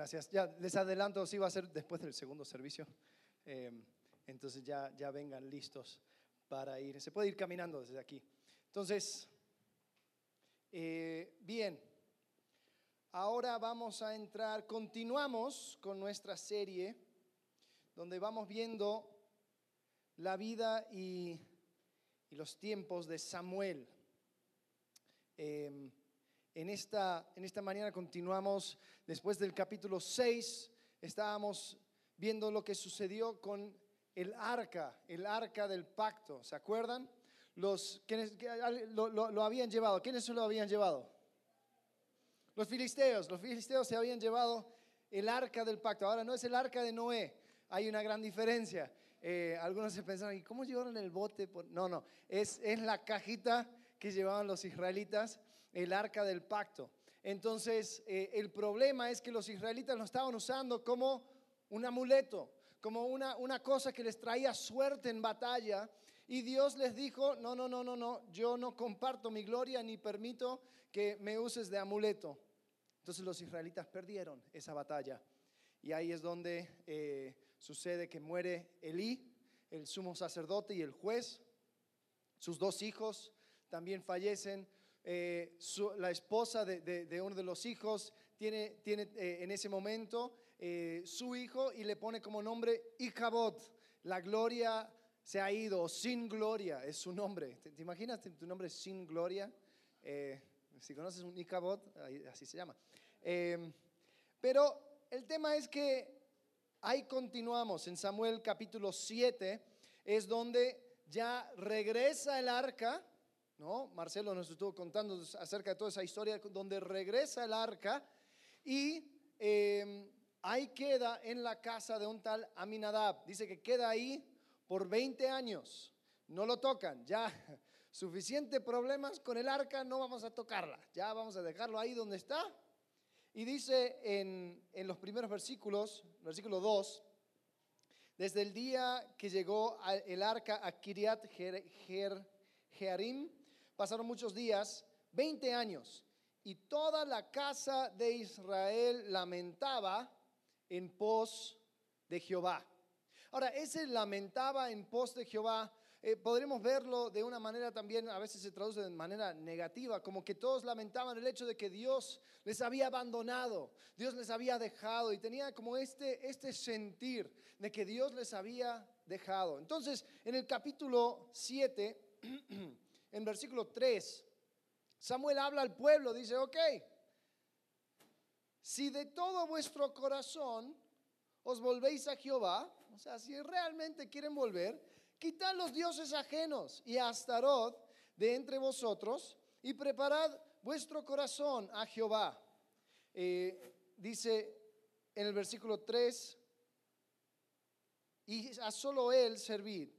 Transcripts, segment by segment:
Gracias. Ya les adelanto, sí va a ser después del segundo servicio. Eh, entonces ya, ya vengan listos para ir. Se puede ir caminando desde aquí. Entonces, eh, bien, ahora vamos a entrar, continuamos con nuestra serie donde vamos viendo la vida y, y los tiempos de Samuel. Eh, en esta, en esta mañana continuamos después del capítulo 6. Estábamos viendo lo que sucedió con el arca, el arca del pacto. ¿Se acuerdan? Los, quienes, lo, lo, habían llevado. ¿Quiénes se lo habían llevado? Los filisteos. Los filisteos se habían llevado el arca del pacto. Ahora no es el arca de Noé. Hay una gran diferencia. Eh, algunos se pensaron, ¿y cómo llevaron el bote? No, no, es, es la cajita que llevaban los israelitas el arca del pacto. Entonces, eh, el problema es que los israelitas lo estaban usando como un amuleto, como una, una cosa que les traía suerte en batalla. Y Dios les dijo, no, no, no, no, no, yo no comparto mi gloria ni permito que me uses de amuleto. Entonces los israelitas perdieron esa batalla. Y ahí es donde eh, sucede que muere Elí, el sumo sacerdote y el juez. Sus dos hijos también fallecen. Eh, la esposa de, uno de los hijos tiene, tiene eh, en ese momento eh, su hijo y le pone como nombre Ichabod. La gloria se ha ido, sin gloria es su nombre. ¿Te, imaginas tu nombre sin gloria? si conoces un Ichabod, así se llama. pero el tema es que ahí continuamos en Samuel capítulo 7, es donde ya regresa el arca ¿no? Marcelo nos estuvo contando acerca de toda esa historia donde regresa el arca y em, ahí queda en la casa de un tal Aminadab. Dice que queda ahí por 20 años. No lo tocan, ya suficiente problemas con el arca, no vamos a tocarla, ya vamos a dejarlo ahí donde está. Y dice en, los primeros versículos, versículo 2, desde el día que llegó el arca a Kiriat Jearim, Pasaron muchos días, 20 años, y toda la casa de Israel lamentaba en pos de Jehová. Ahora, ese lamentaba en pos de Jehová, eh, podremos verlo de una manera también, a veces se traduce de manera negativa, como que todos lamentaban el hecho de que Dios les había abandonado, Dios les había dejado y tenía como este, este sentir de que Dios les había dejado. Entonces, en el capítulo 7, en versículo 3, Samuel habla al pueblo, dice, ok, si de todo vuestro corazón os volvéis a Jehová, o sea, si realmente quieren volver, quitad los dioses ajenos y a Astarot de entre vosotros y preparad vuestro corazón a Jehová. Eh, dice en el versículo 3, y a solo él servid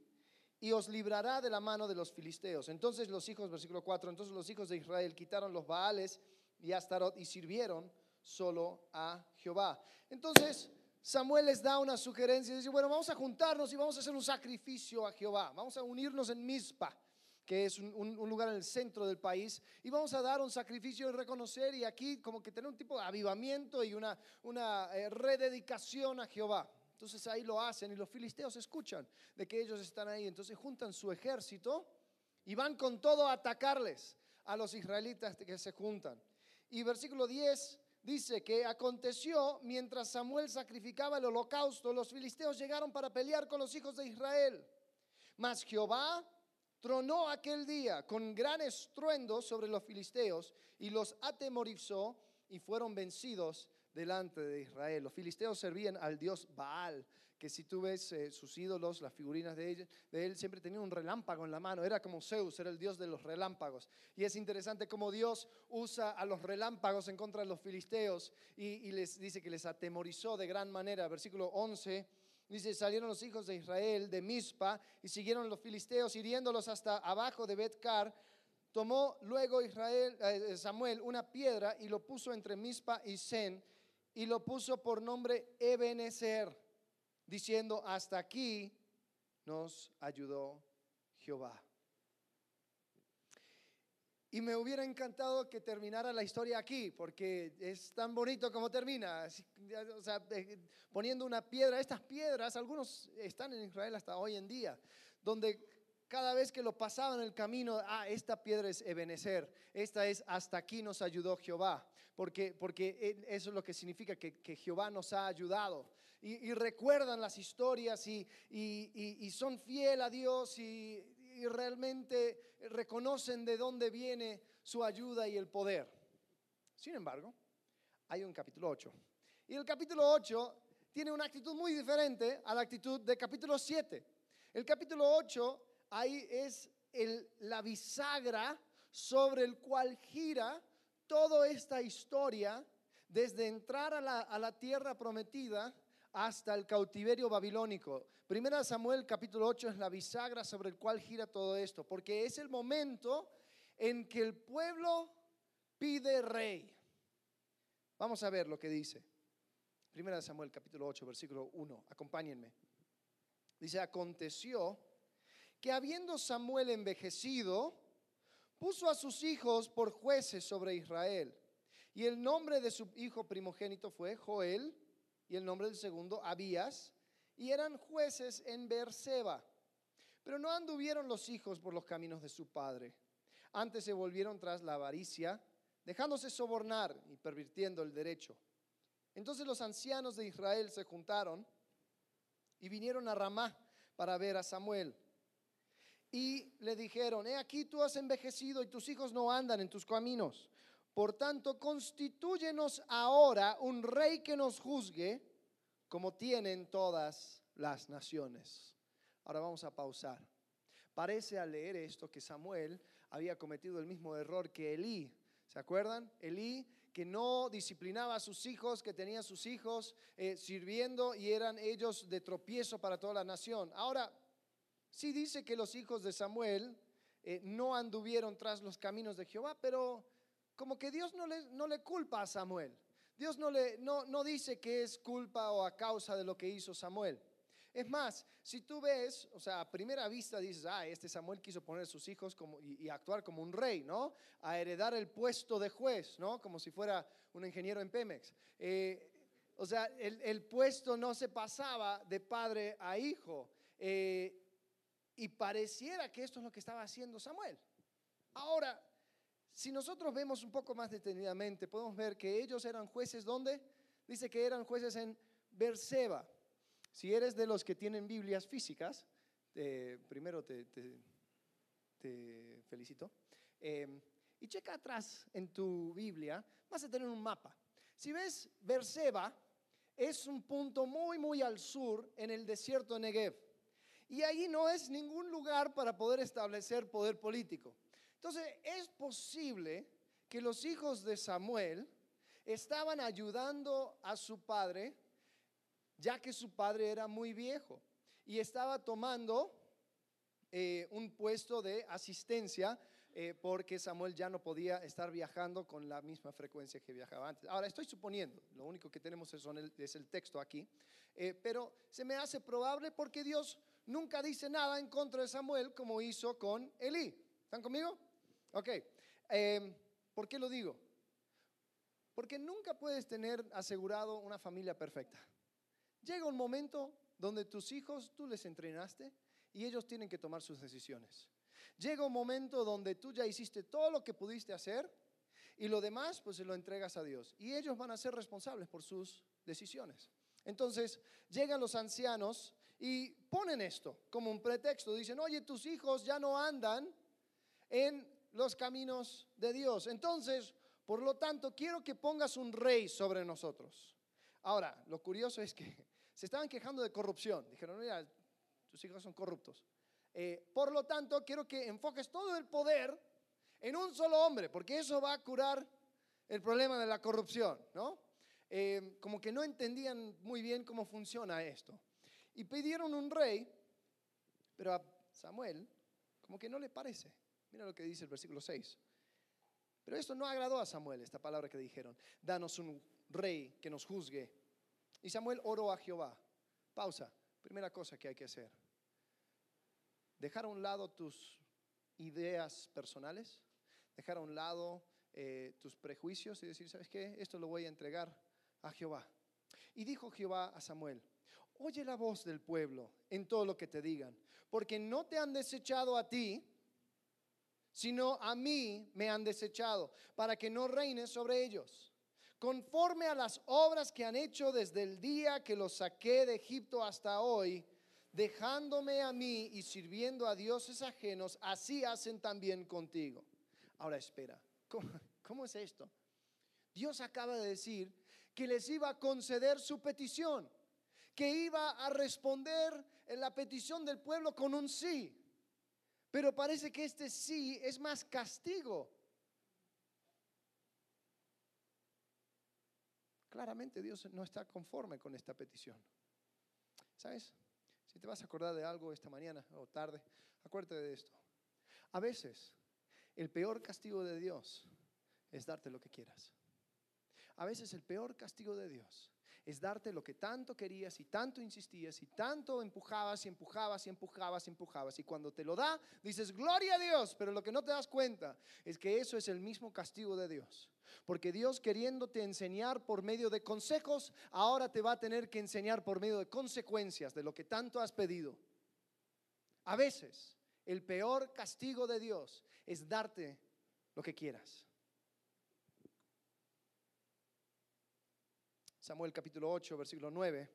y os librará de la mano de los filisteos. Entonces los hijos, versículo 4, entonces los hijos de Israel quitaron los Baales y Astarot y sirvieron solo a Jehová. Entonces Samuel les da una sugerencia, dice, bueno, vamos a juntarnos y vamos a hacer un sacrificio a Jehová, vamos a unirnos en Mizpa que es un, lugar en el centro del país, y vamos a dar un sacrificio y reconocer y aquí como que tener un tipo de avivamiento y una, una eh, rededicación a Jehová. Entonces ahí lo hacen y los filisteos escuchan de que ellos están ahí. Entonces juntan su ejército y van con todo a atacarles a los israelitas que se juntan. Y versículo 10 dice que aconteció mientras Samuel sacrificaba el holocausto, los filisteos llegaron para pelear con los hijos de Israel. Mas Jehová tronó aquel día con gran estruendo sobre los filisteos y los atemorizó y fueron vencidos delante de Israel. Los filisteos servían al dios Baal, que si tú ves eh, sus ídolos, las figurinas de, él, de él, siempre tenía un relámpago en la mano. Era como Zeus, era el dios de los relámpagos. Y es interesante cómo Dios usa a los relámpagos en contra de los filisteos y, les dice que les atemorizó de gran manera. Versículo 11. Dice, salieron los hijos de Israel de Mizpa y siguieron los filisteos hiriéndolos hasta abajo de Betcar. Tomó luego Israel, eh, Samuel una piedra y lo puso entre Mizpa y Sen y lo puso por nombre Ebenezer, diciendo, hasta aquí nos ayudó Jehová. Y me hubiera encantado que terminara la historia aquí, porque es tan bonito como termina. O sea, poniendo una piedra, estas piedras, algunos están en Israel hasta hoy en día, donde cada vez que lo pasaban el camino, ah, esta piedra es Ebenezer, esta es hasta aquí nos ayudó Jehová, porque, porque eso es lo que significa que, Jehová nos ha ayudado. Y, recuerdan las historias y, y, son fiel a Dios y, realmente reconocen de dónde viene su ayuda y el poder. Sin embargo, hay un capítulo 8. Y el capítulo 8 tiene una actitud muy diferente a la actitud del capítulo 7. El capítulo 8 ahí es la bisagra sobre el cual gira toda esta historia desde entrar a la, tierra prometida hasta el cautiverio babilónico. Primera Samuel capítulo 8 es la bisagra sobre el cual gira todo esto, porque es el momento en que el pueblo pide rey. Vamos a ver lo que dice. Primera Samuel capítulo 8 versículo 1, acompáñenme. Dice, aconteció que habiendo Samuel envejecido, puso a sus hijos por jueces sobre Israel. Y el nombre de su hijo primogénito fue Joel, y el nombre del segundo Abías, y eran jueces en Beerseba. Pero no anduvieron los hijos por los caminos de su padre. Antes se volvieron tras la avaricia, dejándose sobornar y pervirtiendo el derecho. Entonces los ancianos de Israel se juntaron y vinieron a Ramá para ver a Samuel y le dijeron, he aquí tú has envejecido y tus hijos no andan en tus caminos. Por tanto, constitúyenos ahora un rey que nos juzgue como tienen todas las naciones. Ahora vamos a pausar. Parece al leer esto que Samuel había cometido el mismo error que Elí. ¿Se acuerdan? Elí que no disciplinaba a sus hijos, que tenía a sus hijos eh, sirviendo y eran ellos de tropiezo para toda la nación. Ahora, Sí dice que los hijos de Samuel eh, no anduvieron tras los caminos de Jehová, pero como que Dios no le, no le culpa a Samuel. Dios no, le, no, no dice que es culpa o a causa de lo que hizo Samuel. Es más, si tú ves, o sea, a primera vista dices, ah, este Samuel quiso poner a sus hijos como, y, actuar como un rey, ¿no? A heredar el puesto de juez, ¿no? Como si fuera un ingeniero en Pemex. Eh, o sea, el, el, puesto no se pasaba de padre a hijo. Eh, y pareciera que esto es lo que estaba haciendo Samuel. Ahora, si nosotros vemos un poco más detenidamente, podemos ver que ellos eran jueces, ¿dónde? Dice que eran jueces en Berseba. Si eres de los que tienen Biblias físicas, primero te, felicito. Eh, y checa atrás en tu Biblia, vas a tener un mapa. Si ves Berseba, es un punto muy, muy al sur en el desierto de Negev. Y ahí no es ningún lugar para poder establecer poder político. Entonces, es posible que los hijos de Samuel estaban ayudando a su padre, ya que su padre era muy viejo y estaba tomando eh, un puesto de asistencia eh, porque Samuel ya no podía estar viajando con la misma frecuencia que viajaba antes. Ahora, estoy suponiendo, lo único que tenemos es, el, texto aquí, eh, pero se me hace probable porque Dios nunca dice nada en contra de Samuel como hizo con Elí. ¿Están conmigo? Ok. Em, ¿Por qué lo digo? Porque nunca puedes tener asegurado una familia perfecta. Llega un momento donde tus hijos tú les entrenaste y ellos tienen que tomar sus decisiones. Llega un momento donde tú ya hiciste todo lo que pudiste hacer y lo demás pues se lo entregas a Dios y ellos van a ser responsables por sus decisiones. Entonces llegan los ancianos y ponen esto como un pretexto. Dicen, oye, tus hijos ya no andan en los caminos de Dios. Entonces, por lo tanto, quiero que pongas un rey sobre nosotros. Ahora, lo curioso es que se estaban quejando de corrupción. Dijeron, mira, tus hijos son corruptos. Eh, por lo tanto, quiero que enfoques todo el poder en un solo hombre, porque eso va a curar el problema de la corrupción, ¿no? Eh, como que no entendían muy bien cómo funciona esto. Y pidieron un rey, pero a Samuel como que no le parece. Mira lo que dice el versículo 6. Pero esto no agradó a Samuel, esta palabra que dijeron, danos un rey que nos juzgue. Y Samuel oró a Jehová. Pausa. Primera cosa que hay que hacer. Dejar a un lado tus ideas personales, dejar a un lado eh, tus prejuicios y decir, ¿sabes qué? Esto lo voy a entregar a Jehová. Y dijo Jehová a Samuel, oye la voz del pueblo en todo lo que te digan, porque no te han desechado a ti, sino a mí me han desechado, para que no reines sobre ellos. Conforme a las obras que han hecho desde el día que los saqué de Egipto hasta hoy, dejándome a mí y sirviendo a dioses ajenos, así hacen también contigo. Ahora espera, ¿cómo, es esto? Dios acaba de decir que les iba a conceder su petición, que iba a responder en la petición del pueblo con un sí. Pero parece que este sí es más castigo. Claramente Dios no está conforme con esta petición. ¿Sabes? Si te vas a acordar de algo esta mañana o tarde, acuérdate de esto. A veces, el peor castigo de Dios es darte lo que quieras. A veces el peor castigo de Dios es darte lo que tanto querías y tanto insistías y tanto empujabas y empujabas y empujabas y empujabas. Y cuando te lo da, dices, gloria a Dios, pero lo que no te das cuenta es que eso es el mismo castigo de Dios. Porque Dios queriéndote enseñar por medio de consejos, ahora te va a tener que enseñar por medio de consecuencias de lo que tanto has pedido. A veces, el peor castigo de Dios es darte lo que quieras. Samuel capítulo 8, versículo 9.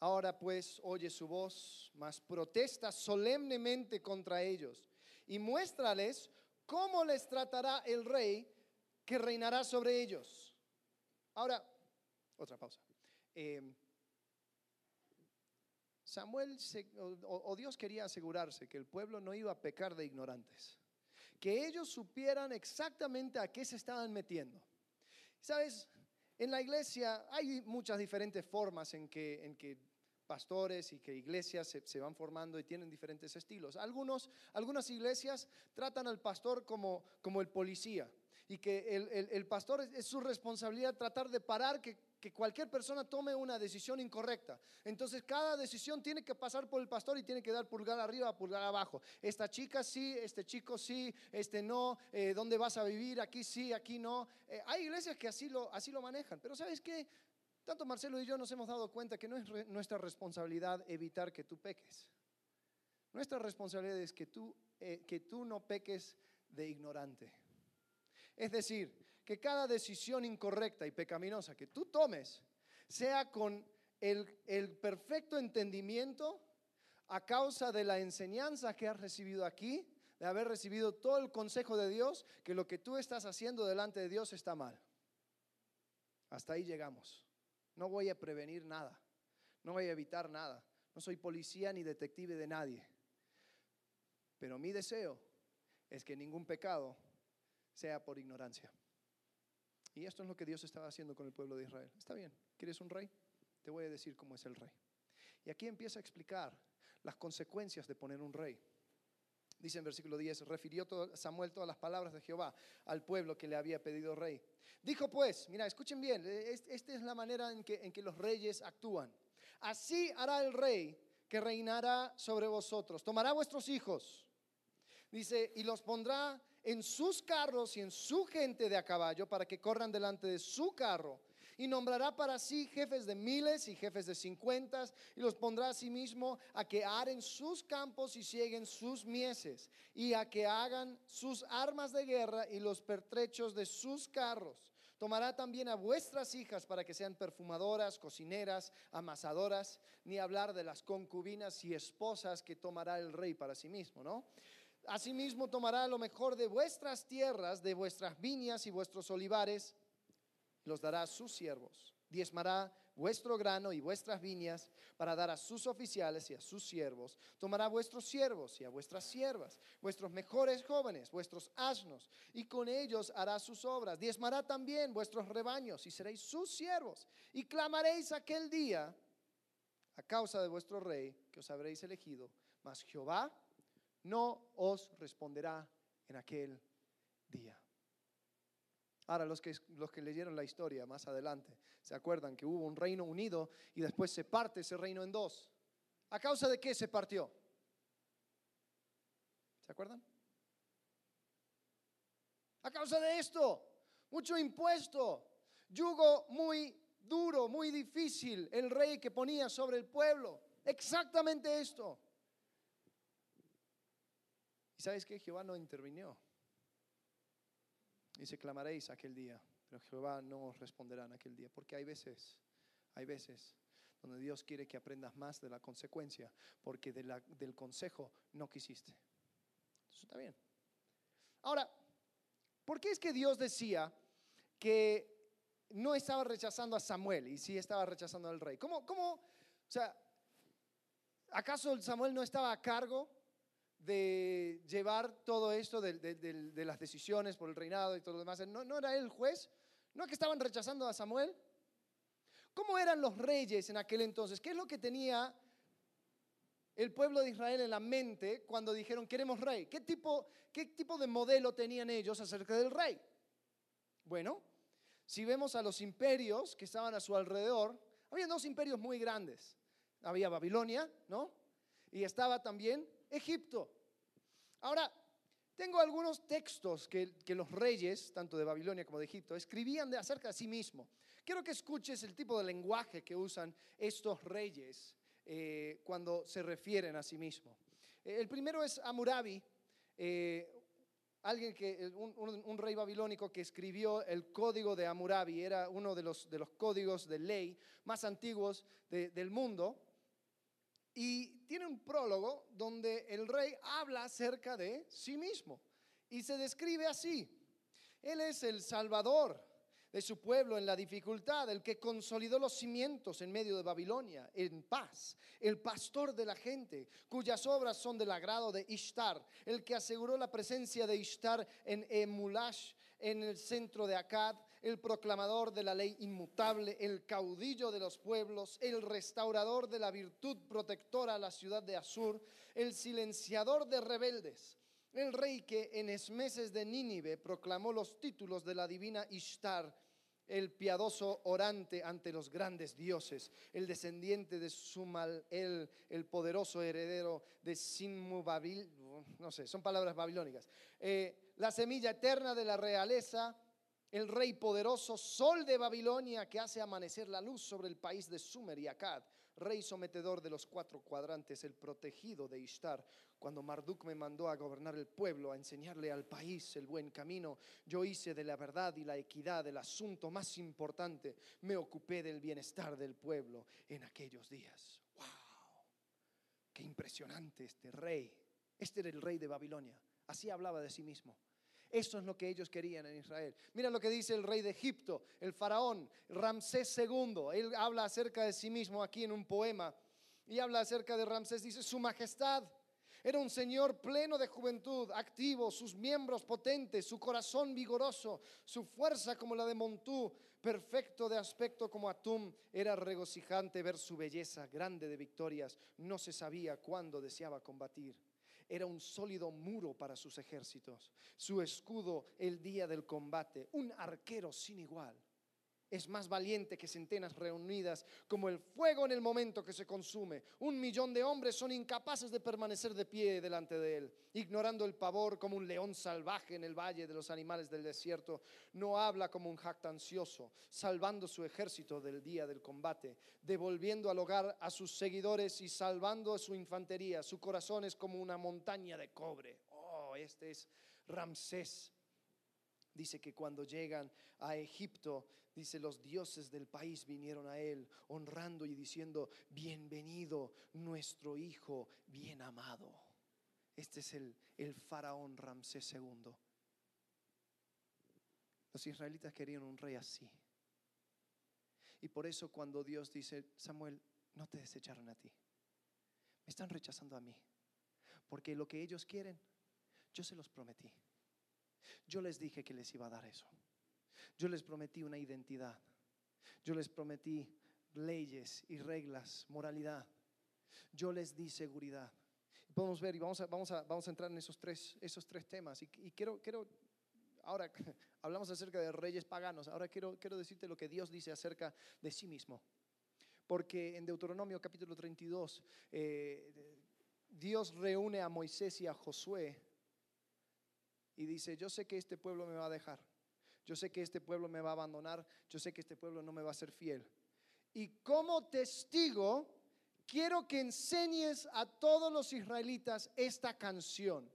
Ahora pues oye su voz, mas protesta solemnemente contra ellos y muéstrales cómo les tratará el rey que reinará sobre ellos. Ahora, otra pausa. Em, Samuel o Dios quería asegurarse que el pueblo no iba a pecar de ignorantes, que ellos supieran exactamente a qué se estaban metiendo. ¿Sabes? En la iglesia hay muchas diferentes formas en que, en que pastores y que iglesias se, van formando y tienen diferentes estilos. Algunos, algunas iglesias tratan al pastor como, como el policía y que el, el pastor es, su responsabilidad tratar de parar que que cualquier persona tome una decisión incorrecta. Entonces cada decisión tiene que pasar por el pastor y tiene que dar pulgar arriba, pulgar abajo. Esta chica sí, este chico sí, este no, eh, ¿dónde vas a vivir? Aquí sí, aquí no. Eh, hay iglesias que así lo, así lo manejan, pero ¿sabes qué? Tanto Marcelo y yo nos hemos dado cuenta que no es nuestra responsabilidad evitar que tú peques. Nuestra responsabilidad es que tú, eh, que tú no peques de ignorante. Es decir, que cada decisión incorrecta y pecaminosa que tú tomes sea con el, perfecto entendimiento a causa de la enseñanza que has recibido aquí, de haber recibido todo el consejo de Dios, que lo que tú estás haciendo delante de Dios está mal. Hasta ahí llegamos. No voy a prevenir nada, no voy a evitar nada, no soy policía ni detective de nadie. Pero mi deseo es que ningún pecado sea por ignorancia. Y esto es lo que Dios estaba haciendo con el pueblo de Israel. Está bien, ¿quieres un rey? Te voy a decir cómo es el rey. Y aquí empieza a explicar las consecuencias de poner un rey. Dice en versículo 10, refirió Samuel todas las palabras de Jehová al pueblo que le había pedido rey. Dijo pues, mira, escuchen bien, esta es la manera en que, en que los reyes actúan. Así hará el rey que reinará sobre vosotros. Tomará vuestros hijos, dice, y los pondrá en sus carros y en su gente de a caballo para que corran delante de su carro. Y nombrará para sí jefes de miles y jefes de cincuentas, y los pondrá a sí mismo a que aren sus campos y cieguen sus mieses, y a que hagan sus armas de guerra y los pertrechos de sus carros. Tomará también a vuestras hijas para que sean perfumadoras, cocineras, amasadoras, ni hablar de las concubinas y esposas que tomará el rey para sí mismo, ¿no? Asimismo tomará lo mejor de vuestras tierras, de vuestras viñas y vuestros olivares, los dará a sus siervos. Diezmará vuestro grano y vuestras viñas para dar a sus oficiales y a sus siervos. Tomará vuestros siervos y a vuestras siervas, vuestros mejores jóvenes, vuestros asnos, y con ellos hará sus obras. Diezmará también vuestros rebaños y seréis sus siervos. Y clamaréis aquel día a causa de vuestro rey que os habréis elegido. Mas Jehová no os responderá en aquel día. Ahora, los que, los que leyeron la historia más adelante, se acuerdan que hubo un reino unido y después se parte ese reino en dos. ¿A causa de qué se partió? ¿Se acuerdan? A causa de esto, mucho impuesto, yugo muy duro, muy difícil el rey que ponía sobre el pueblo. Exactamente esto. ¿Y sabes que Jehová no intervino? Dice, clamaréis aquel día, pero Jehová no os responderá en aquel día, porque hay veces, hay veces donde Dios quiere que aprendas más de la consecuencia, porque del consejo no quisiste. Eso está bien. Ahora, ¿por qué es que Dios decía que no estaba rechazando a Samuel y sí estaba rechazando al rey? ¿Cómo, cómo, o sea, acaso Samuel no estaba a cargo de llevar todo esto de, las decisiones por el reinado y todo lo demás? ¿No, ¿No era él el juez? ¿No que estaban rechazando a Samuel? ¿Cómo eran los reyes en aquel entonces? ¿Qué es lo que tenía el pueblo de Israel en la mente cuando dijeron queremos rey? ¿Qué tipo, qué tipo de modelo tenían ellos acerca del rey? Bueno, si vemos a los imperios que estaban a su alrededor, había dos imperios muy grandes. Había Babilonia, ¿no? Y estaba también Egipto. Ahora, tengo algunos textos que, los reyes, tanto de Babilonia como de Egipto, escribían de, acerca de sí mismos. Quiero que escuches el tipo de lenguaje que usan estos reyes eh, cuando se refieren a sí mismos. Eh, el primero es Amurabi, eh, alguien que, un, rey babilónico que escribió el código de Amurabi, era uno de los, de los códigos de ley más antiguos del mundo. Y tiene un prólogo donde el rey habla acerca de sí mismo y se describe así. Él es el Salvador, de su pueblo en la dificultad, el que consolidó los cimientos en medio de Babilonia, en paz, el pastor de la gente, cuyas obras son del agrado de Ishtar, el que aseguró la presencia de Ishtar en Emulash, en el centro de Akkad, el proclamador de la ley inmutable, el caudillo de los pueblos, el restaurador de la virtud protectora a la ciudad de Asur, el silenciador de rebeldes el rey que en esmeses de Nínive proclamó los títulos de la divina Ishtar, el piadoso orante ante los grandes dioses, el descendiente de Sumal, el, el poderoso heredero de Sinmu Babil, no sé, son palabras babilónicas, eh, la semilla eterna de la realeza, el rey poderoso, sol de Babilonia que hace amanecer la luz sobre el país de Sumer y Akkad, rey sometedor de los cuatro cuadrantes, el protegido de Ishtar. Cuando Marduk me mandó a gobernar el pueblo, a enseñarle al país el buen camino, yo hice de la verdad y la equidad el asunto más importante. Me ocupé del bienestar del pueblo en aquellos días. ¡Wow! ¡Qué impresionante este rey! Este era el rey de Babilonia. Así hablaba de sí mismo. Eso es lo que ellos querían en Israel. Mira lo que dice el rey de Egipto, el faraón, Ramsés II. Él habla acerca de sí mismo aquí en un poema y habla acerca de Ramsés. Dice, su majestad era un señor pleno de juventud, activo, sus miembros potentes, su corazón vigoroso, su fuerza como la de Montú, perfecto de aspecto como Atum. Era regocijante ver su belleza, grande de victorias. No se sabía cuándo deseaba combatir era un sólido muro para sus ejércitos, su escudo el día del combate, un arquero sin igual es más valiente que centenas reunidas, como el fuego en el momento que se consume. Un millón de hombres son incapaces de permanecer de pie delante de él, ignorando el pavor como un león salvaje en el valle de los animales del desierto. No habla como un jactancioso, salvando su ejército del día del combate, devolviendo al hogar a sus seguidores y salvando a su infantería. Su corazón es como una montaña de cobre. Oh, este es Ramsés Dice que cuando llegan a Egipto, dice los dioses del país vinieron a él, honrando y diciendo, bienvenido nuestro hijo bien amado. Este es el, el faraón Ramsés II. Los israelitas querían un rey así. Y por eso cuando Dios dice, Samuel, no te desecharon a ti. Me están rechazando a mí. Porque lo que ellos quieren, yo se los prometí. Yo les dije que les iba a dar eso. Yo les prometí una identidad. Yo les prometí leyes y reglas, moralidad. Yo les di seguridad. Podemos ver y vamos a, vamos a, vamos a entrar en esos tres, esos tres temas. Y, quiero, quiero, ahora hablamos acerca de reyes paganos, ahora quiero, quiero decirte lo que Dios dice acerca de sí mismo. Porque en Deuteronomio capítulo 32, eh, Dios reúne a Moisés y a Josué y dice, yo sé que este pueblo me va a dejar, yo sé que este pueblo me va a abandonar, yo sé que este pueblo no me va a ser fiel. Y como testigo, quiero que enseñes a todos los israelitas esta canción.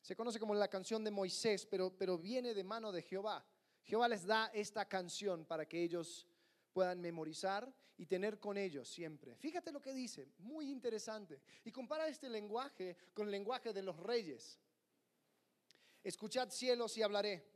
Se conoce como la canción de Moisés, pero, pero viene de mano de Jehová. Jehová les da esta canción para que ellos puedan memorizar y tener con ellos siempre. Fíjate lo que dice, muy interesante. Y compara este lenguaje con el lenguaje de los reyes. Escuchad cielos y hablaré.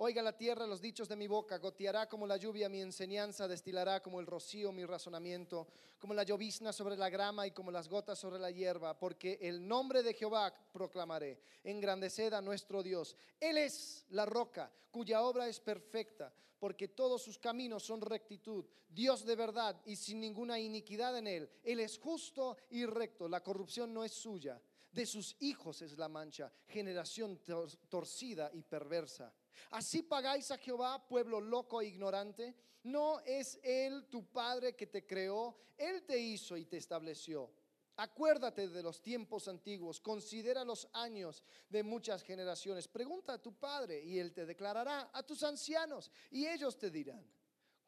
Oiga la tierra los dichos de mi boca, goteará como la lluvia mi enseñanza, destilará como el rocío mi razonamiento, como la llovizna sobre la grama y como las gotas sobre la hierba, porque el nombre de Jehová proclamaré, engrandeced a nuestro Dios. Él es la roca cuya obra es perfecta, porque todos sus caminos son rectitud, Dios de verdad y sin ninguna iniquidad en él. Él es justo y recto, la corrupción no es suya. De sus hijos es la mancha, generación torcida y perversa. Así pagáis a Jehová, pueblo loco e ignorante. No es Él tu Padre que te creó, Él te hizo y te estableció. Acuérdate de los tiempos antiguos, considera los años de muchas generaciones. Pregunta a tu Padre y Él te declarará, a tus ancianos y ellos te dirán.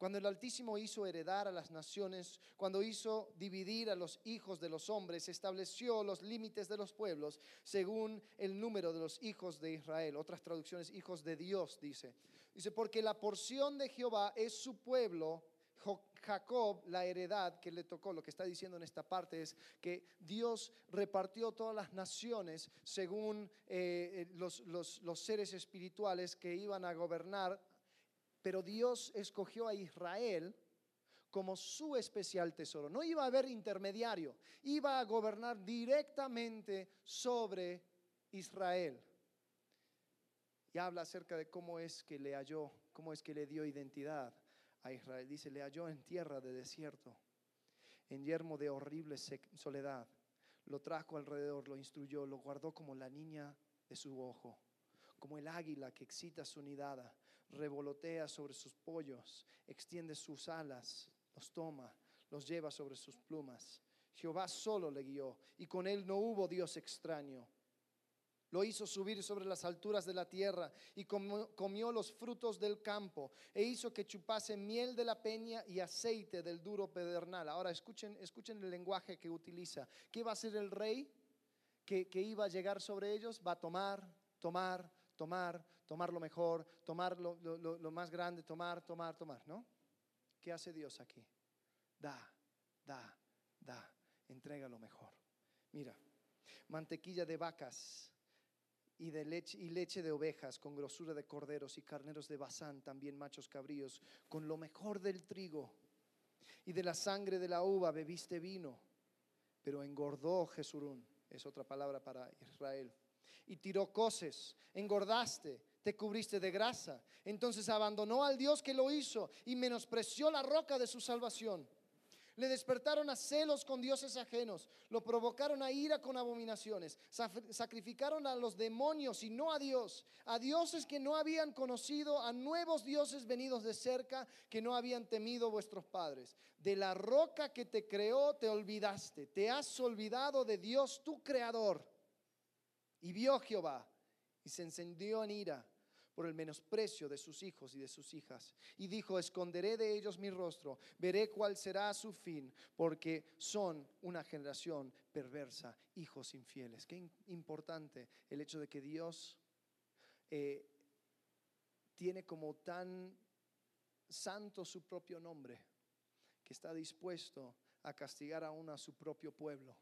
Cuando el Altísimo hizo heredar a las naciones, cuando hizo dividir a los hijos de los hombres, estableció los límites de los pueblos según el número de los hijos de Israel. Otras traducciones, hijos de Dios, dice. Dice, porque la porción de Jehová es su pueblo, Jacob, la heredad que le tocó. Lo que está diciendo en esta parte es que Dios repartió todas las naciones según eh, los, los seres espirituales que iban a gobernar pero Dios escogió a Israel como su especial tesoro. No iba a haber intermediario, iba a gobernar directamente sobre Israel. Y habla acerca de cómo es que le halló, cómo es que le dio identidad a Israel. Dice, le halló en tierra de desierto, en yermo de horrible soledad. Lo trajo alrededor, lo instruyó, lo guardó como la niña de su ojo, como el águila que excita su nidada revolotea sobre sus pollos, extiende sus alas, los toma, los lleva sobre sus plumas. Jehová solo le guió y con él no hubo Dios extraño. Lo hizo subir sobre las alturas de la tierra y comió, los frutos del campo e hizo que chupase miel de la peña y aceite del duro pedernal. Ahora escuchen, escuchen el lenguaje que utiliza. ¿Qué va a ser el rey que iba a llegar sobre ellos? Va a tomar, tomar, tomar, tomar lo mejor, tomar lo, más grande, tomar, tomar, tomar, ¿no? ¿Qué hace Dios aquí? Da, da, da, entrega lo mejor. Mira, mantequilla de vacas y, de leche, y leche de ovejas con grosura de corderos y carneros de bazán, también machos cabríos, con lo mejor del trigo y de la sangre de la uva bebiste vino, pero engordó Jesurún, es otra palabra para Israel, y tiró coces, engordaste, te cubriste de grasa. Entonces abandonó al Dios que lo hizo y menospreció la roca de su salvación. Le despertaron a celos con dioses ajenos, lo provocaron a ira con abominaciones, sacrificaron a los demonios y no a Dios, a dioses que no habían conocido, a nuevos dioses venidos de cerca que no habían temido vuestros padres. De la roca que te creó te olvidaste, te has olvidado de Dios tu creador. Y vio Jehová y se encendió en ira por el menosprecio de sus hijos y de sus hijas. Y dijo, esconderé de ellos mi rostro, veré cuál será su fin, porque son una generación perversa, hijos infieles. Qué importante el hecho de que Dios eh, tiene como tan santo su propio nombre, que está dispuesto a castigar aún a su propio pueblo.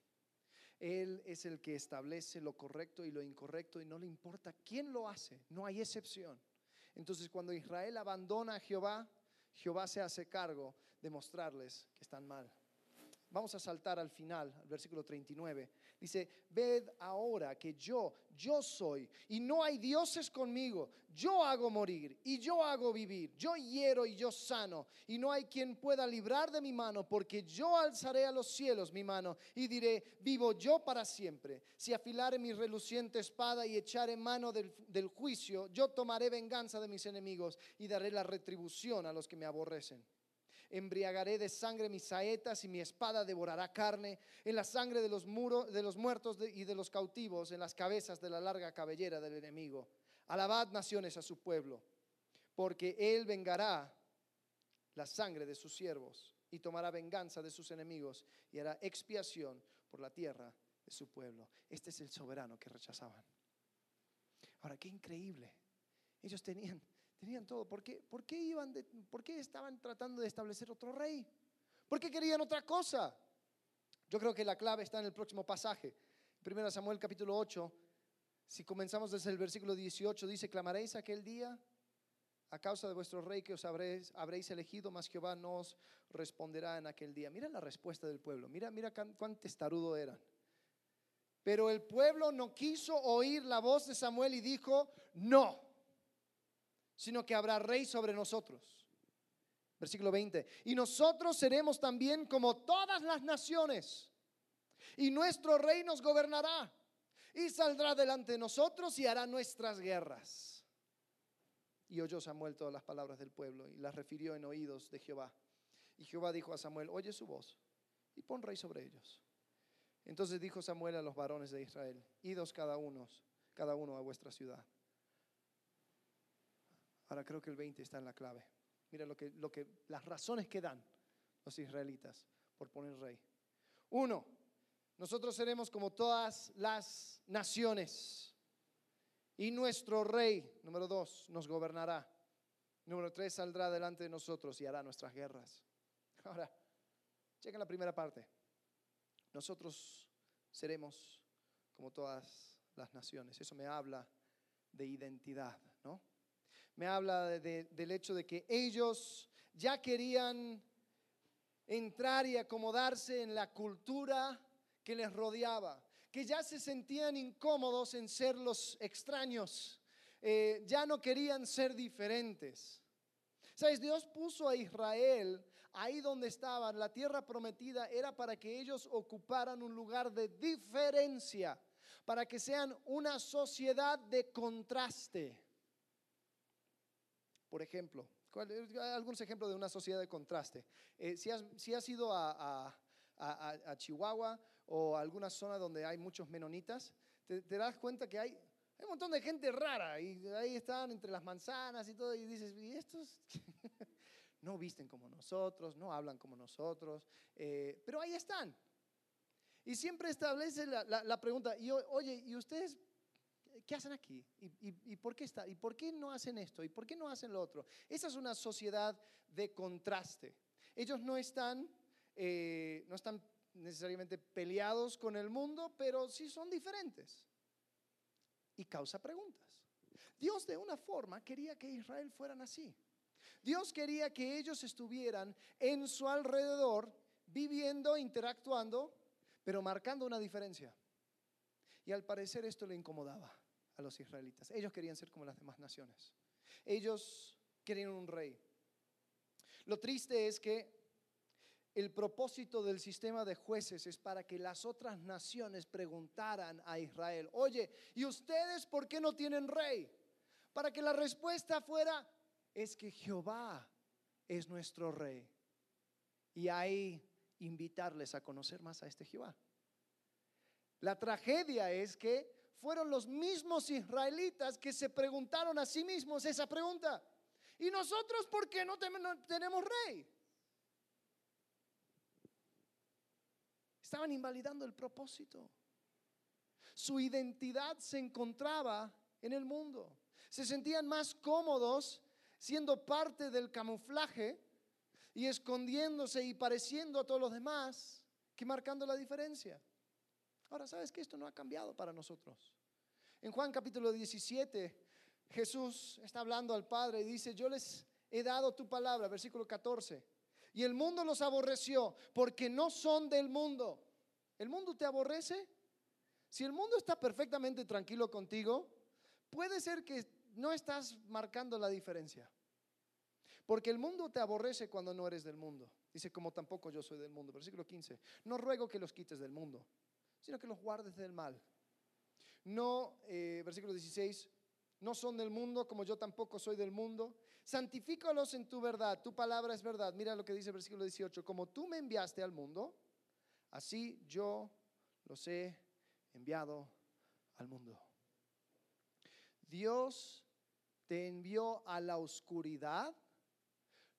Él es el que establece lo correcto y lo incorrecto y no le importa quién lo hace, no hay excepción. Entonces cuando Israel abandona a Jehová, Jehová se hace cargo de mostrarles que están mal. Vamos a saltar al final, al versículo 39. Dice, ved ahora que yo, yo soy, y no hay dioses conmigo. Yo hago morir y yo hago vivir. Yo hiero y yo sano, y no hay quien pueda librar de mi mano, porque yo alzaré a los cielos mi mano y diré, vivo yo para siempre. Si afilare mi reluciente espada y echaré mano del, del juicio, yo tomaré venganza de mis enemigos y daré la retribución a los que me aborrecen. Embriagaré de sangre mis saetas y mi espada devorará carne, en la sangre de los, muros, de los muertos y de los cautivos, en las cabezas de la larga cabellera del enemigo. Alabad naciones a su pueblo, porque él vengará la sangre de sus siervos y tomará venganza de sus enemigos y hará expiación por la tierra de su pueblo. Este es el soberano que rechazaban. Ahora, qué increíble. Ellos tenían Tenían todo. ¿Por qué, por qué iban ¿Por qué estaban tratando de establecer otro rey? ¿Por qué querían otra cosa? Yo creo que la clave está en el próximo pasaje. 1 Samuel capítulo 8, si comenzamos desde el versículo 18, dice, clamaréis aquel día a causa de vuestro rey que os habréis, habréis elegido, mas Jehová no os responderá en aquel día. Mira la respuesta del pueblo, mira, mira cuán testarudo eran. Pero el pueblo no quiso oír la voz de Samuel y dijo, no sino que habrá rey sobre nosotros. Versículo 20. Y nosotros seremos también como todas las naciones. Y nuestro rey nos gobernará. Y saldrá delante de nosotros y hará nuestras guerras. Y oyó Samuel todas las palabras del pueblo y las refirió en oídos de Jehová. Y Jehová dijo a Samuel, oye su voz y pon rey sobre ellos. Entonces dijo Samuel a los varones de Israel, idos cada uno, cada uno a vuestra ciudad. Ahora creo que el 20 está en la clave. Mira lo que, lo que, las razones que dan los israelitas por poner rey. Uno, nosotros seremos como todas las naciones. Y nuestro rey, número dos, nos gobernará. Número tres, saldrá delante de nosotros y hará nuestras guerras. Ahora, chequen la primera parte. Nosotros seremos como todas las naciones. Eso me habla de identidad, ¿no? Me habla del hecho de que ellos ya querían entrar y acomodarse en la cultura que les rodeaba, que ya se sentían incómodos en ser los extraños, eh, ya no querían ser diferentes. ¿Sabes? Dios puso a Israel ahí donde estaban, la tierra prometida era para que ellos ocuparan un lugar de diferencia, para que sean una sociedad de contraste. Por ejemplo, algunos ejemplos de una sociedad de contraste. Eh, si, has, ido a, Chihuahua o a alguna zona donde hay muchos menonitas, te, das cuenta que hay, un montón de gente rara y ahí están entre las manzanas y todo y dices, ¿y estos? no visten como nosotros, no hablan como nosotros, eh, pero ahí están. Y siempre establece la, la pregunta, y, oye, ¿y ustedes ¿qué hacen aquí? ¿Y, por qué está? ¿Y por qué no hacen esto? ¿Y por qué no hacen lo otro? Esa es una sociedad de contraste. Ellos no están, eh, no están necesariamente peleados con el mundo, pero sí son diferentes. Y causa preguntas. Dios de una forma quería que Israel fueran así. Dios quería que ellos estuvieran en su alrededor, viviendo, interactuando, pero marcando una diferencia. Y al parecer esto le incomodaba a los israelitas. Ellos querían ser como las demás naciones. Ellos querían un rey. Lo triste es que el propósito del sistema de jueces es para que las otras naciones preguntaran a Israel, oye, ¿y ustedes por qué no tienen rey? Para que la respuesta fuera, es que Jehová es nuestro rey. Y ahí invitarles a conocer más a este Jehová. La tragedia es que fueron los mismos israelitas que se preguntaron a sí mismos esa pregunta. ¿Y nosotros por qué no tenemos rey? Estaban invalidando el propósito. Su identidad se encontraba en el mundo. Se sentían más cómodos siendo parte del camuflaje y escondiéndose y pareciendo a todos los demás que marcando la diferencia. Ahora, ¿sabes que esto no ha cambiado para nosotros? En Juan capítulo 17, Jesús está hablando al Padre y dice, yo les he dado tu palabra, versículo 14, y el mundo los aborreció porque no son del mundo. ¿El mundo te aborrece? Si el mundo está perfectamente tranquilo contigo, puede ser que no estás marcando la diferencia. Porque el mundo te aborrece cuando no eres del mundo. Dice, como tampoco yo soy del mundo. Versículo 15. No ruego que los quites del mundo, sino que los guardes del mal. No, eh, versículo 16, no son del mundo como yo tampoco soy del mundo. Santifícalos en tu verdad, tu palabra es verdad. Mira lo que dice el versículo 18, como tú me enviaste al mundo, así yo los he enviado al mundo. Dios te envió a la oscuridad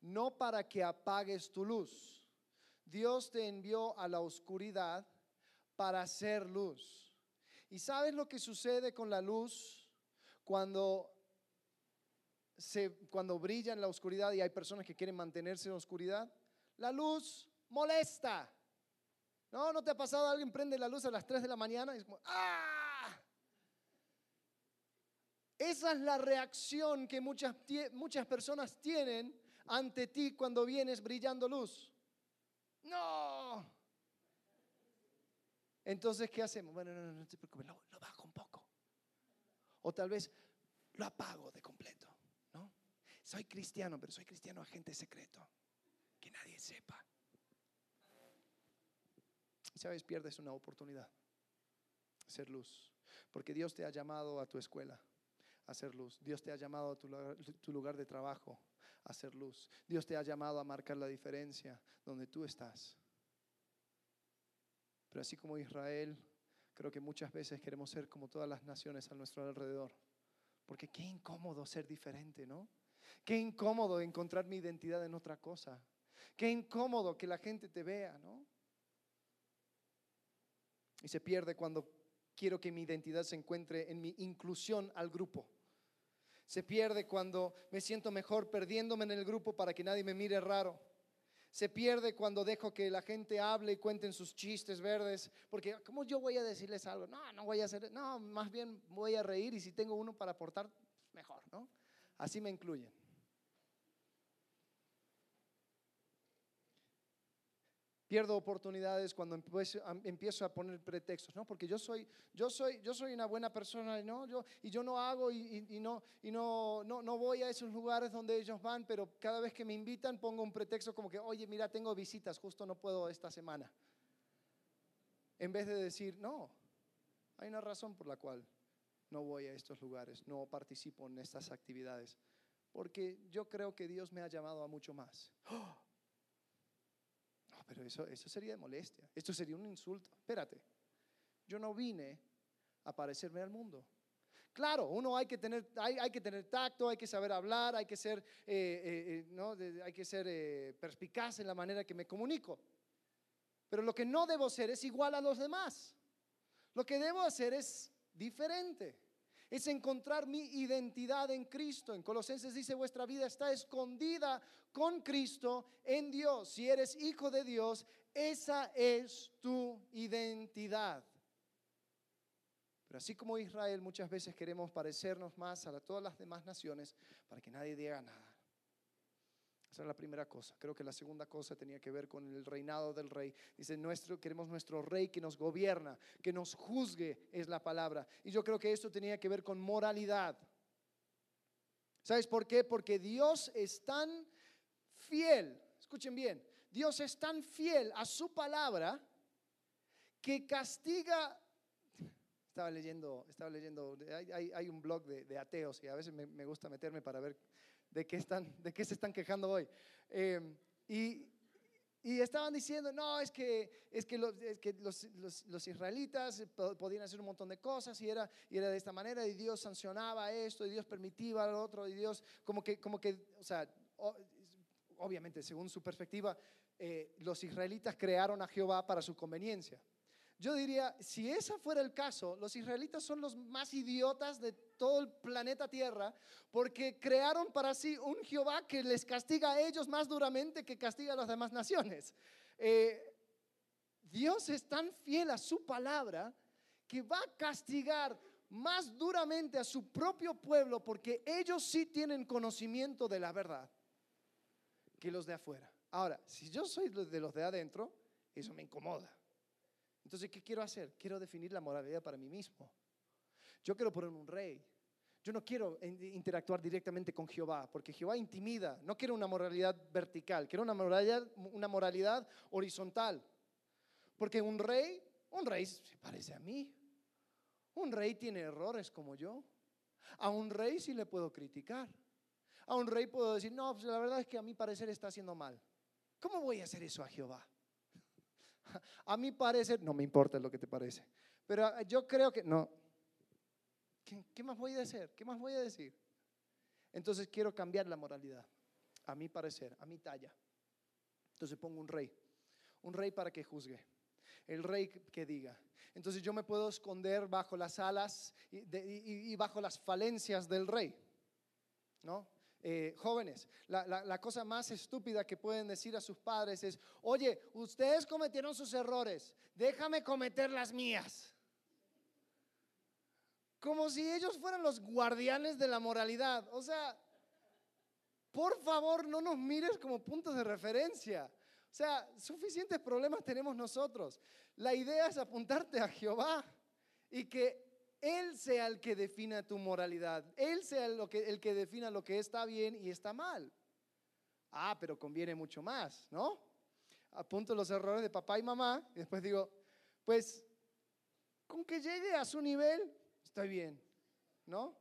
no para que apagues tu luz. Dios te envió a la oscuridad para hacer luz. ¿Y sabes lo que sucede con la luz cuando se, cuando brilla en la oscuridad y hay personas que quieren mantenerse en la oscuridad? La luz molesta. ¿No? ¿No te ha pasado alguien prende la luz a las 3 de la mañana y es como ¡ah! Esa es la reacción que muchas, muchas personas tienen ante ti cuando vienes brillando luz. No. Entonces, ¿qué hacemos? Bueno, no, no, no te preocupes, lo, bajo un poco. O tal vez lo apago de completo, ¿no? Soy cristiano, pero soy cristiano agente secreto, que nadie sepa. ¿Sabes? Pierdes una oportunidad, ser luz, porque Dios te ha llamado a tu escuela a hacer luz. Dios te ha llamado a tu lugar, tu lugar de trabajo a hacer luz. Dios te ha llamado a marcar la diferencia donde tú estás. Pero así como Israel, creo que muchas veces queremos ser como todas las naciones a nuestro alrededor. Porque qué incómodo ser diferente, ¿no? Qué incómodo encontrar mi identidad en otra cosa. Qué incómodo que la gente te vea, ¿no? Y se pierde cuando quiero que mi identidad se encuentre en mi inclusión al grupo. Se pierde cuando me siento mejor perdiéndome en el grupo para que nadie me mire raro. Se pierde cuando dejo que la gente hable y cuenten sus chistes verdes, porque ¿cómo yo voy a decirles algo? No, no voy a hacer, no, más bien voy a reír y si tengo uno para aportar, mejor, ¿no? Así me incluyen. Pierdo oportunidades cuando empiezo a poner pretextos, ¿no? Porque yo soy, yo soy, yo soy una buena persona, ¿no? Yo, y yo no hago y, no, y no, no, no voy a esos lugares donde ellos van, pero cada vez que me invitan pongo un pretexto como que, oye, mira, tengo visitas, justo no puedo esta semana. En vez de decir, no, hay una razón por la cual no voy a estos lugares, no participo en estas actividades, porque yo creo que Dios me ha llamado a mucho más. ¡Oh! Pero eso, eso sería de molestia. Esto sería un insulto. Espérate, yo no vine a parecerme al mundo. Claro, uno hay que tener, hay, hay que tener tacto, hay que saber hablar, hay que ser, eh, eh, eh, ¿no? hay que ser perspicaz en la manera que me comunico. Pero lo que no debo ser es igual a los demás. Lo que debo hacer es diferente es encontrar mi identidad en Cristo. En Colosenses dice, vuestra vida está escondida con Cristo en Dios. Si eres hijo de Dios, esa es tu identidad. Pero así como Israel, muchas veces queremos parecernos más a todas las demás naciones para que nadie diga nada. Esa es la primera cosa. Creo que la segunda cosa tenía que ver con el reinado del rey. Dice, nuestro, queremos nuestro rey que nos gobierna, que nos juzgue, es la palabra. Y yo creo que esto tenía que ver con moralidad. ¿Sabes por qué? Porque Dios es tan fiel, escuchen bien, Dios es tan fiel a su palabra que castiga estaba leyendo, estaba leyendo, hay, un blog de, ateos y a veces me, gusta meterme para ver de qué, están, de qué se están quejando hoy. Em, y, y, estaban diciendo, no, es que, es que, los, los, los, israelitas podían hacer un montón de cosas y era, y era de esta manera y Dios sancionaba esto y Dios permitía lo otro y Dios como que, como que o sea, obviamente según su perspectiva, eh, los israelitas crearon a Jehová para su conveniencia. Yo diría, si ese fuera el caso, los israelitas son los más idiotas de todo el planeta Tierra, porque crearon para sí un Jehová que les castiga a ellos más duramente que castiga a las demás naciones. Eh, Dios es tan fiel a su palabra que va a castigar más duramente a su propio pueblo porque ellos sí tienen conocimiento de la verdad que los de afuera. Ahora, si yo soy de los de adentro, eso me incomoda. Entonces, ¿qué quiero hacer? Quiero definir la moralidad para mí mismo. Yo quiero poner un rey. Yo no quiero interactuar directamente con Jehová, porque Jehová intimida. No quiero una moralidad vertical, quiero una moralidad, una moralidad horizontal. Porque un rey, un rey se parece a mí. Un rey tiene errores como yo. A un rey sí le puedo criticar. A un rey puedo decir, no, pues la verdad es que a mi parecer está haciendo mal. ¿Cómo voy a hacer eso a Jehová? A mi parecer, no me importa lo que te parece, pero yo creo que no. ¿Qué, qué más voy a hacer? ¿Qué más voy a decir? Entonces quiero cambiar la moralidad, a mi parecer, a mi talla. Entonces pongo un rey, un rey para que juzgue, el rey que diga. Entonces yo me puedo esconder bajo las alas y, bajo las falencias del rey, ¿no? Eh, jóvenes, la, la, cosa más estúpida que pueden decir a sus padres es, oye, ustedes cometieron sus errores, déjame cometer las mías. Como si ellos fueran los guardianes de la moralidad. O sea, por favor, no nos mires como puntos de referencia. O sea, suficientes problemas tenemos nosotros. La idea es apuntarte a Jehová y que Él sea el que defina tu moralidad. Él sea el que, el que defina lo que está bien y está mal. Ah, pero conviene mucho más, ¿no? Apunto los errores de papá y mamá y después digo, pues con que llegue a su nivel, estoy bien, ¿no?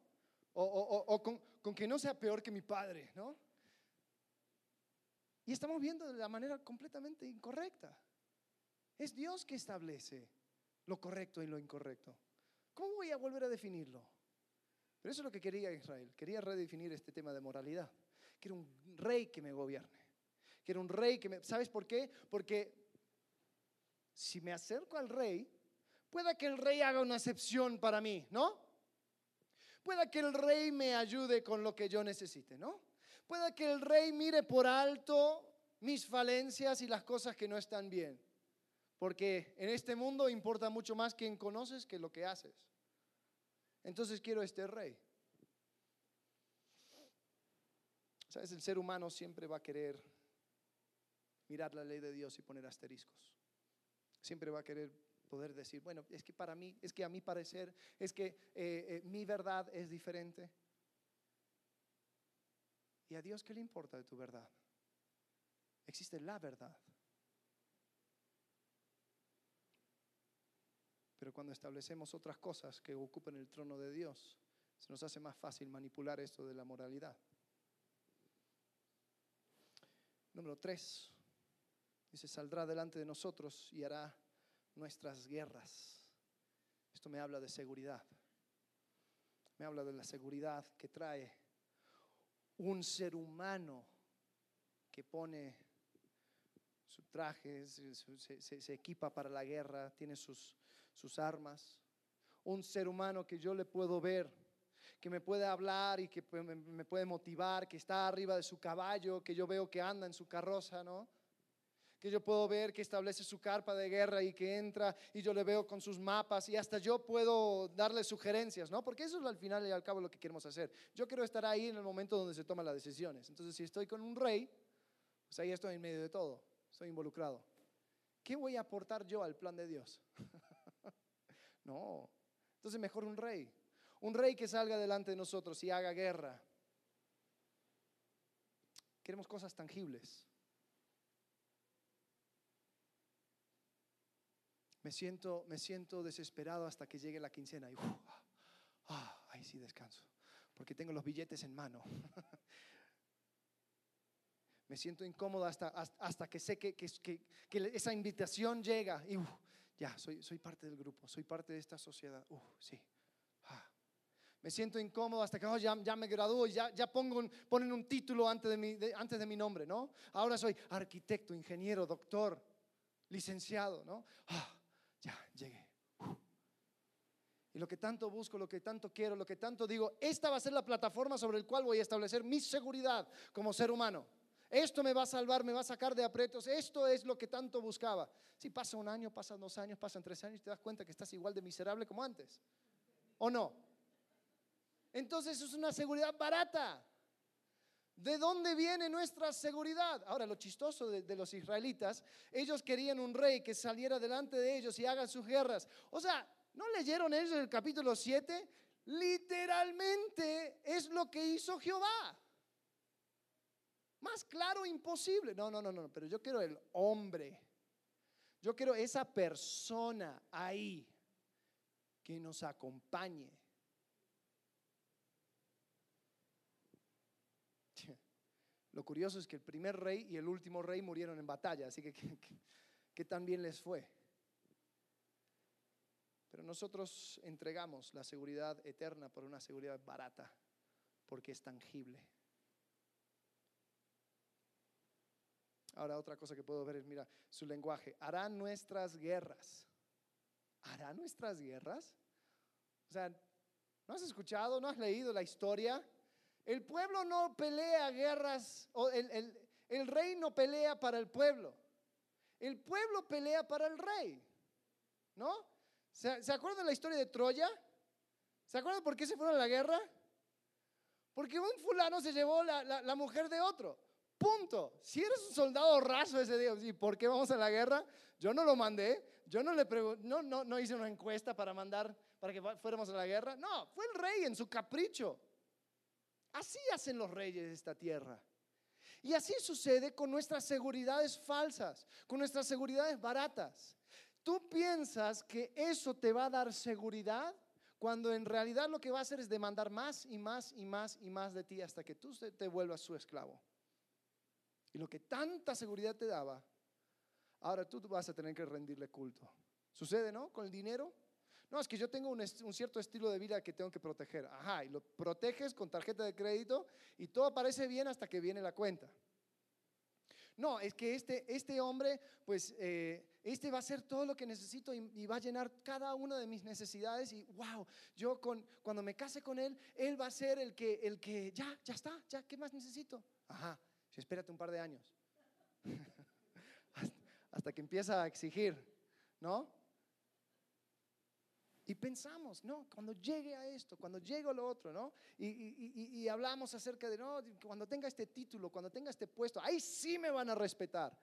O, con, con que no sea peor que mi padre, ¿no? Y estamos viendo de la manera completamente incorrecta. Es Dios que establece lo correcto y lo incorrecto. ¿Cómo voy a volver a definirlo? Pero eso es lo que quería Israel. Quería redefinir este tema de moralidad. Quiero un rey que me gobierne. Quiero un rey que me... ¿Sabes por qué? Porque si me acerco al rey, pueda que el rey haga una excepción para mí, ¿no? Pueda que el rey me ayude con lo que yo necesite, ¿no? Pueda que el rey mire por alto mis falencias y las cosas que no están bien. Porque en este mundo importa mucho más quien conoces que lo que haces. Entonces quiero este rey. Sabes, el ser humano siempre va a querer mirar la ley de Dios y poner asteriscos. Siempre va a querer poder decir, bueno, es que para mí, es que a mi parecer, es que eh, eh, mi verdad es diferente. ¿Y a Dios qué le importa de tu verdad? Existe la verdad. Pero cuando establecemos otras cosas que ocupan el trono de Dios, se nos hace más fácil manipular esto de la moralidad. Número tres, dice, saldrá delante de nosotros y hará nuestras guerras. Esto me habla de seguridad. Me habla de la seguridad que trae un ser humano que pone su traje, se, equipa para la guerra, tiene sus, sus armas. Un ser humano que yo le puedo ver, que me puede hablar y que me puede motivar, que está arriba de su caballo, que yo veo que anda en su carroza, ¿no? que yo puedo ver que establece su carpa de guerra y que entra y yo le veo con sus mapas y hasta yo puedo darle sugerencias, ¿no? Porque eso es al final y al cabo lo que queremos hacer. Yo quiero estar ahí en el momento donde se toman las decisiones. Entonces, si estoy con un rey, pues ahí estoy en medio de todo, estoy involucrado. ¿Qué voy a aportar yo al plan de Dios? no. Entonces, mejor un rey. Un rey que salga delante de nosotros y haga guerra. Queremos cosas tangibles. Me siento, me siento desesperado hasta que llegue la quincena y ah, ah, ahí sí descanso, porque tengo los billetes en mano. me siento incómodo hasta, hasta que sé que, que, esa invitación llega y ya, soy, soy parte del grupo, soy parte de esta sociedad. sí. Ah. Me siento incómodo hasta que oh, ya, ya, me gradúo y ya, ya pongo ponen un título antes de, mi, antes de mi nombre, ¿no? Ahora soy arquitecto, ingeniero, doctor, licenciado, ¿no? ya llegué. Y lo que tanto busco, lo que tanto quiero, lo que tanto digo, esta va a ser la plataforma sobre la cual voy a establecer mi seguridad como ser humano. Esto me va a salvar, me va a sacar de aprietos. Esto es lo que tanto buscaba. Si pasa un año, pasan dos años, pasan tres años, te das cuenta que estás igual de miserable como antes. ¿O no? Entonces es una seguridad barata. ¿De dónde viene nuestra seguridad? Ahora, lo chistoso de, los israelitas, ellos querían un rey que saliera delante de ellos y haga sus guerras. O sea, ¿no leyeron ellos el capítulo 7? Literalmente es lo que hizo Jehová. Más claro, imposible. No, no, no, no, pero yo quiero el hombre. Yo quiero esa persona ahí que nos acompañe. Lo curioso es que el primer rey y el último rey murieron en batalla, así que qué tan bien les fue. Pero nosotros entregamos la seguridad eterna por una seguridad barata, porque es tangible. Ahora otra cosa que puedo ver es, mira, su lenguaje. Hará nuestras guerras. ¿Hará nuestras guerras? O sea, ¿no has escuchado, no has leído la historia? El pueblo no pelea guerras, el, rey no pelea para el pueblo. El pueblo pelea para el rey, ¿no? ¿Se, acuerdan de la historia de Troya? ¿Se acuerdan por qué se fueron a la guerra? Porque un fulano se llevó la, mujer de otro. Punto. Si eres un soldado raso ese día, ¿y por qué vamos a la guerra? Yo no lo mandé, yo no le no, no, no hice una encuesta para mandar para que fuéramos a la guerra. No, fue el rey en su capricho. Así hacen los reyes de esta tierra. Y así sucede con nuestras seguridades falsas, con nuestras seguridades baratas. Tú piensas que eso te va a dar seguridad cuando en realidad lo que va a hacer es demandar más y más y más y más de ti hasta que tú te vuelvas su esclavo. Y lo que tanta seguridad te daba, ahora tú vas a tener que rendirle culto. ¿Sucede, no? Con el dinero. No, es que yo tengo un, un, cierto estilo de vida que tengo que proteger. Ajá, y lo proteges con tarjeta de crédito y todo parece bien hasta que viene la cuenta. No, es que este, este hombre, pues, eh, este va a hacer todo lo que necesito y, va a llenar cada una de mis necesidades y, wow, yo con, cuando me case con él, él va a ser el que, el que, ya, ya está, ya, ¿qué más necesito? Ajá, espérate un par de años. hasta que empieza a exigir, ¿no? Y pensamos, no, cuando llegue a esto, cuando llegue a lo otro, ¿no? Y, hablamos acerca de, no, cuando tenga este título, cuando tenga este puesto, ahí sí me van a respetar.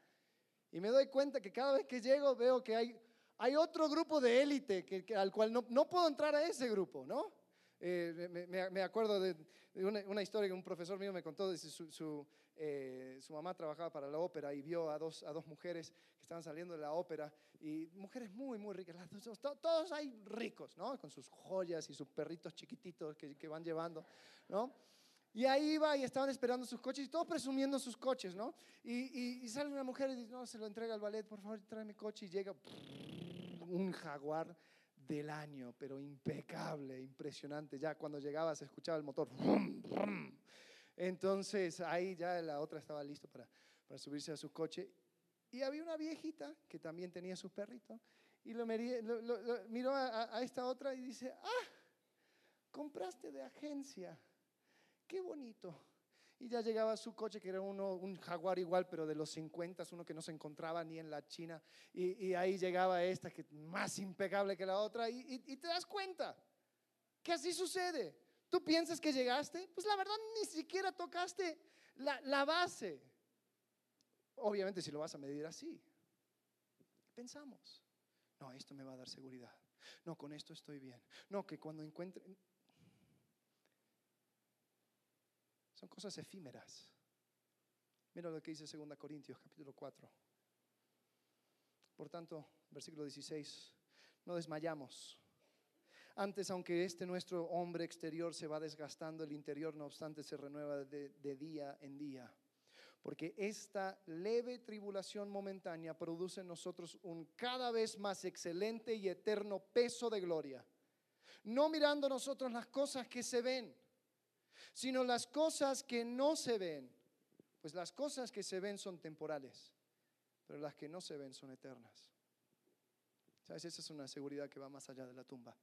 Y me doy cuenta que cada vez que llego veo que hay, hay otro grupo de élite que, al cual no, no, puedo entrar a ese grupo, ¿no? Eh, me, acuerdo de, una, historia que un profesor mío me contó, su, su, eh, su, mamá trabajaba para la ópera y vio a dos, a dos mujeres que estaban saliendo de la ópera y mujeres muy, muy ricas, todos hay ricos, ¿no? Con sus joyas y sus perritos chiquititos que, que van llevando, ¿no? Y ahí iba y estaban esperando sus coches y todos presumiendo sus coches, ¿no? Y, y, sale una mujer y dice, no, se lo entrega al ballet, por favor, trae mi coche y llega un jaguar del año, pero impecable, impresionante. Ya cuando llegaba se escuchaba el motor. Entonces ahí ya la otra estaba lista para, para subirse a su coche. Y había una viejita que también tenía su perrito. Y lo, miró a, esta otra y dice, ah, compraste de agencia. Qué bonito. Y ya llegaba su coche, que era uno, un jaguar igual, pero de los 50, uno que no se encontraba ni en la China. Y, ahí llegaba esta, que más impecable que la otra. Y, y, te das cuenta que así sucede. ¿Tú piensas que llegaste? Pues la verdad ni siquiera tocaste la, la base. Obviamente si lo vas a medir así. Pensamos, no, esto me va a dar seguridad. No, con esto estoy bien. No, que cuando encuentre... Son cosas efímeras. Mira lo que dice 2 Corintios capítulo 4. Por tanto, versículo 16, no desmayamos. Antes, aunque este nuestro hombre exterior se va desgastando, el interior no obstante se renueva de, día en día. Porque esta leve tribulación momentánea produce en nosotros un cada vez más excelente y eterno peso de gloria. No mirando nosotros las cosas que se ven, sino las cosas que no se ven. Pues las cosas que se ven son temporales, pero las que no se ven son eternas. ¿Sabes? Esa es una seguridad que va más allá de la tumba.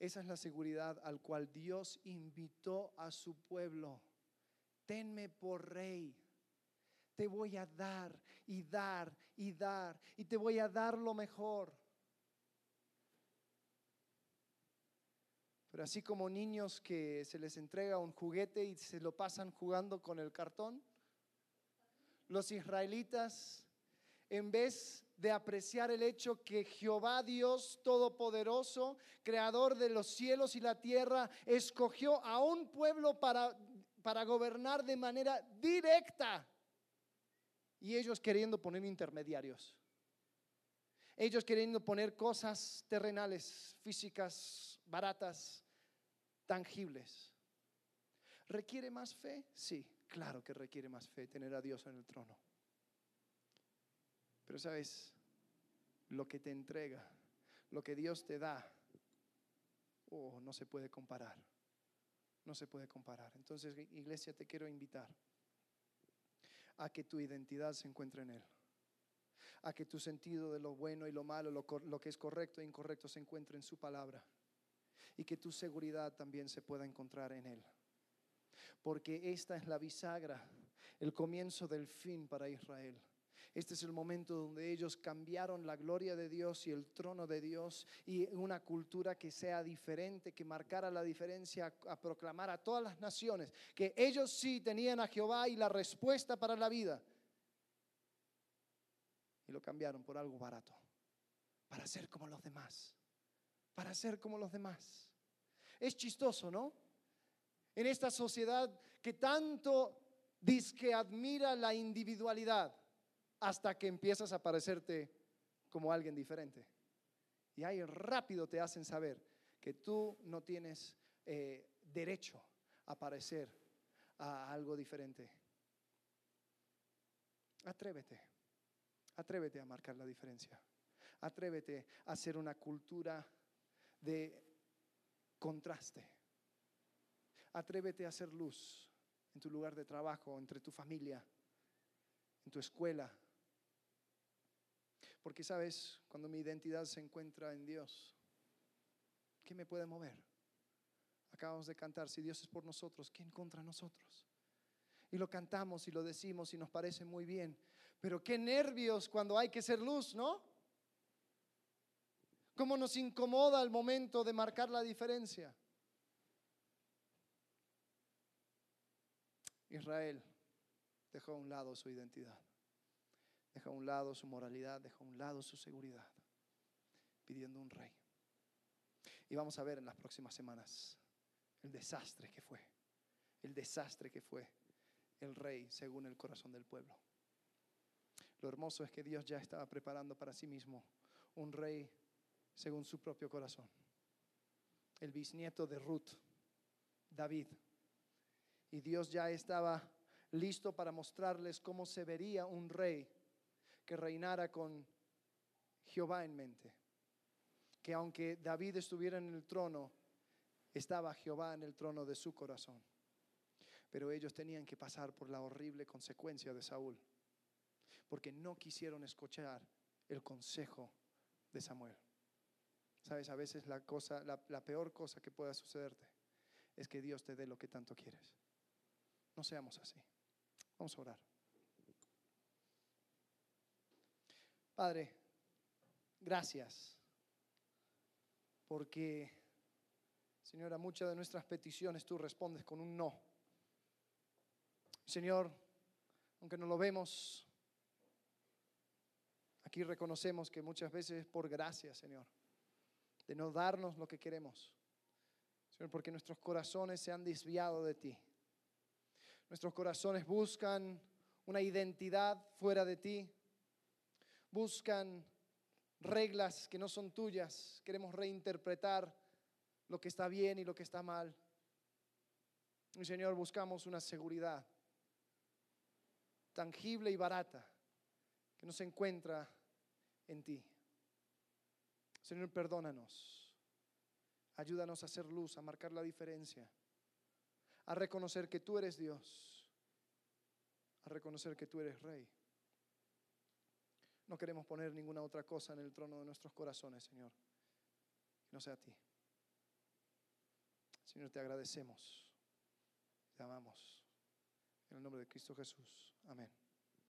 Esa es la seguridad al cual Dios invitó a su pueblo. Tenme por rey. Te voy a dar y dar y dar y te voy a dar lo mejor. Pero así como niños que se les entrega un juguete y se lo pasan jugando con el cartón, los israelitas, en vez de apreciar el hecho que Jehová Dios Todopoderoso, Creador de los cielos y la tierra, escogió a un pueblo para, para gobernar de manera directa y ellos queriendo poner intermediarios. Ellos queriendo poner cosas terrenales, físicas, baratas, tangibles. ¿Requiere más fe? Sí, claro que requiere más fe tener a Dios en el trono. Pero sabes, lo que te entrega, lo que Dios te da, oh, no se puede comparar. No se puede comparar. Entonces, iglesia, te quiero invitar a que tu identidad se encuentre en Él. A que tu sentido de lo bueno y lo malo, lo, lo que es correcto e incorrecto se encuentre en su palabra. Y que tu seguridad también se pueda encontrar en Él. Porque esta es la bisagra, el comienzo del fin para Israel. Este es el momento donde ellos cambiaron la gloria de Dios y el trono de Dios y una cultura que sea diferente, que marcara la diferencia a, proclamar a todas las naciones que ellos sí tenían a Jehová y la respuesta para la vida. Y lo cambiaron por algo barato, para ser como los demás, para ser como los demás. Es chistoso, ¿no? En esta sociedad que tanto dice que admira la individualidad hasta que empiezas a parecerte como alguien diferente. Y ahí rápido te hacen saber que tú no tienes eh, derecho a parecer a algo diferente. Atrévete, atrévete a marcar la diferencia. Atrévete a hacer una cultura de contraste. Atrévete a hacer luz en tu lugar de trabajo, entre tu familia, en tu escuela, porque sabes, cuando mi identidad se encuentra en Dios, ¿qué me puede mover? Acabamos de cantar, si Dios es por nosotros, ¿quién contra nosotros? Y lo cantamos y lo decimos y nos parece muy bien. Pero qué nervios cuando hay que ser luz, ¿no? ¿Cómo nos incomoda el momento de marcar la diferencia? Israel dejó a un lado su identidad. Deja a un lado su moralidad, deja a un lado su seguridad, pidiendo un rey. Y vamos a ver en las próximas semanas el desastre que fue, el desastre que fue el rey según el corazón del pueblo. Lo hermoso es que Dios ya estaba preparando para sí mismo un rey según su propio corazón. El bisnieto de Ruth, David. Y Dios ya estaba listo para mostrarles cómo se vería un rey que reinara con Jehová en mente. Que aunque David estuviera en el trono, estaba Jehová en el trono de su corazón. Pero ellos tenían que pasar por la horrible consecuencia de Saúl, porque no quisieron escuchar el consejo de Samuel. Sabes, a veces la cosa, la, la peor cosa que pueda sucederte es que Dios te dé lo que tanto quieres. No seamos así. Vamos a orar. Padre, gracias, porque, Señora, muchas de nuestras peticiones tú respondes con un no. Señor, aunque no lo vemos, aquí reconocemos que muchas veces es por gracia, Señor, de no darnos lo que queremos. Señor, porque nuestros corazones se han desviado de ti. Nuestros corazones buscan una identidad fuera de ti buscan reglas que no son tuyas, queremos reinterpretar lo que está bien y lo que está mal. Señor, buscamos una seguridad tangible y barata que no se encuentra en ti. Señor, perdónanos. Ayúdanos a hacer luz, a marcar la diferencia, a reconocer que tú eres Dios, a reconocer que tú eres Rey. No queremos poner ninguna otra cosa en el trono de nuestros corazones, Señor. Que no sea a ti. Señor, te agradecemos. Te amamos. En el nombre de Cristo Jesús. Amén.